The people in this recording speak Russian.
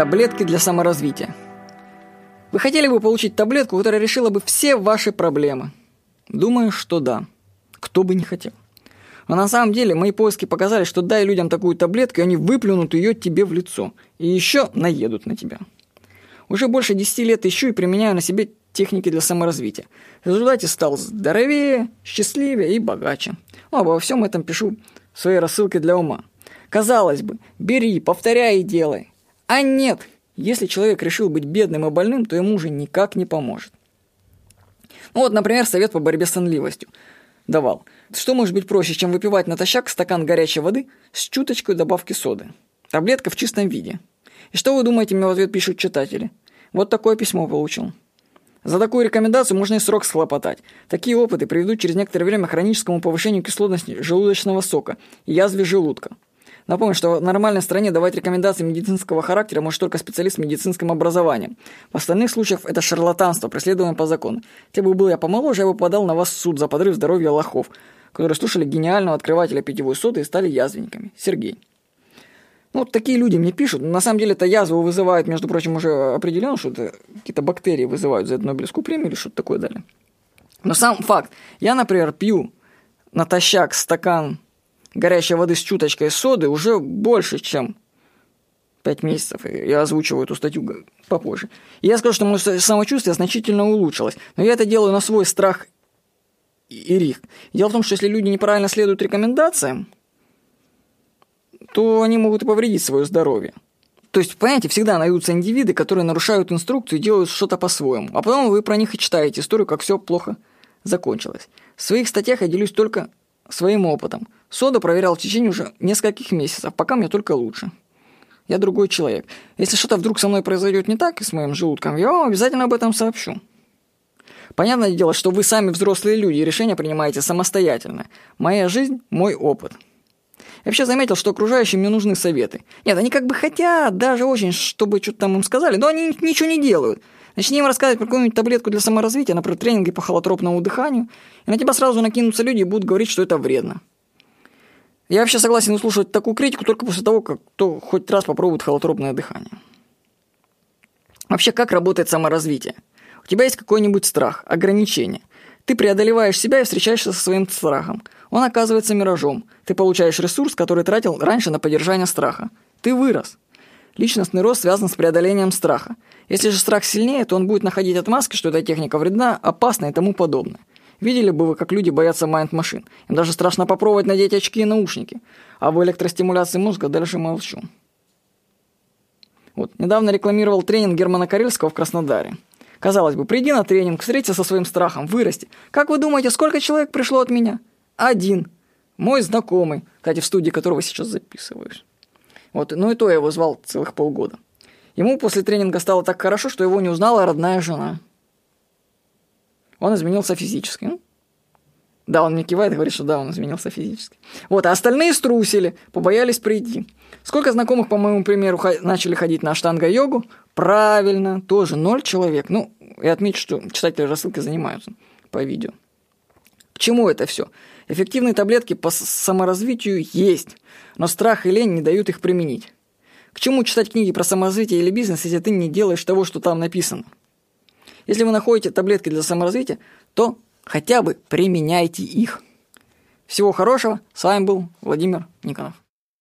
Таблетки для саморазвития. Вы хотели бы получить таблетку, которая решила бы все ваши проблемы? Думаю, что да. Кто бы не хотел. Но на самом деле мои поиски показали, что дай людям такую таблетку, и они выплюнут ее тебе в лицо. И еще наедут на тебя. Уже больше 10 лет ищу и применяю на себе техники для саморазвития. В результате стал здоровее, счастливее и богаче. Ну, обо всем этом пишу в своей рассылке для ума. Казалось бы, бери, повторяй и делай. А нет, если человек решил быть бедным и больным, то ему уже никак не поможет. Ну вот, например, совет по борьбе с сонливостью давал. Что может быть проще, чем выпивать натощак стакан горячей воды с чуточкой добавки соды? Таблетка в чистом виде. И что вы думаете, мне в ответ пишут читатели? Вот такое письмо получил. За такую рекомендацию можно и срок схлопотать. Такие опыты приведут через некоторое время к хроническому повышению кислотности желудочного сока и язве желудка. Напомню, что в нормальной стране давать рекомендации медицинского характера может только специалист с медицинским образованием. В остальных случаях это шарлатанство, преследуемое по закону. Те бы был я помоложе, я бы подал на вас в суд за подрыв здоровья лохов, которые слушали гениального открывателя питьевой соды и стали язвенниками. Сергей. Ну, вот такие люди мне пишут. На самом деле это язву вызывает, между прочим, уже определенно, что это какие-то бактерии вызывают за эту Нобелевскую премию или что-то такое далее. Но сам факт. Я, например, пью натощак стакан горячей воды с чуточкой соды уже больше, чем 5 месяцев. Я озвучиваю эту статью попозже. И я скажу, что мое самочувствие значительно улучшилось. Но я это делаю на свой страх и риск. Дело в том, что если люди неправильно следуют рекомендациям, то они могут и повредить свое здоровье. То есть, понимаете, всегда найдутся индивиды, которые нарушают инструкцию и делают что-то по-своему. А потом вы про них и читаете историю, как все плохо закончилось. В своих статьях я делюсь только своим опытом. Сода проверял в течение уже нескольких месяцев, пока мне только лучше. Я другой человек. Если что-то вдруг со мной произойдет не так и с моим желудком, я вам обязательно об этом сообщу. Понятное дело, что вы сами взрослые люди и решения принимаете самостоятельно. Моя жизнь – мой опыт. Я вообще заметил, что окружающим мне нужны советы. Нет, они как бы хотят, даже очень, чтобы что-то там им сказали, но они ничего не делают. Начни им рассказывать про какую-нибудь таблетку для саморазвития, например, тренинги по холотропному дыханию, и на тебя сразу накинутся люди и будут говорить, что это вредно. Я вообще согласен услышать такую критику только после того, как кто хоть раз попробует холотропное дыхание. Вообще, как работает саморазвитие? У тебя есть какой-нибудь страх, ограничение. Ты преодолеваешь себя и встречаешься со своим страхом. Он оказывается миражом. Ты получаешь ресурс, который тратил раньше на поддержание страха. Ты вырос. Личностный рост связан с преодолением страха. Если же страх сильнее, то он будет находить отмазки, что эта техника вредна, опасна и тому подобное. Видели бы вы, как люди боятся майнд-машин. Им даже страшно попробовать надеть очки и наушники. А в электростимуляции мозга дальше молчу. Вот, недавно рекламировал тренинг Германа Карельского в Краснодаре. Казалось бы, приди на тренинг, встретиться со своим страхом, вырасти. Как вы думаете, сколько человек пришло от меня? Один. Мой знакомый, кстати, в студии которого сейчас записываюсь. Вот, ну и то я его звал целых полгода. Ему после тренинга стало так хорошо, что его не узнала родная жена. Он изменился физически. Ну, да, он мне кивает и говорит, что да, он изменился физически. Вот, а остальные струсили, побоялись прийти. Сколько знакомых, по моему примеру, начали ходить на штанга-йогу? Правильно, тоже ноль человек. Ну, и отмечу, что читатели рассылки занимаются по видео. К чему это все? Эффективные таблетки по саморазвитию есть, но страх и лень не дают их применить. К чему читать книги про саморазвитие или бизнес, если ты не делаешь того, что там написано? Если вы находите таблетки для саморазвития, то хотя бы применяйте их. Всего хорошего. С вами был Владимир Никонов.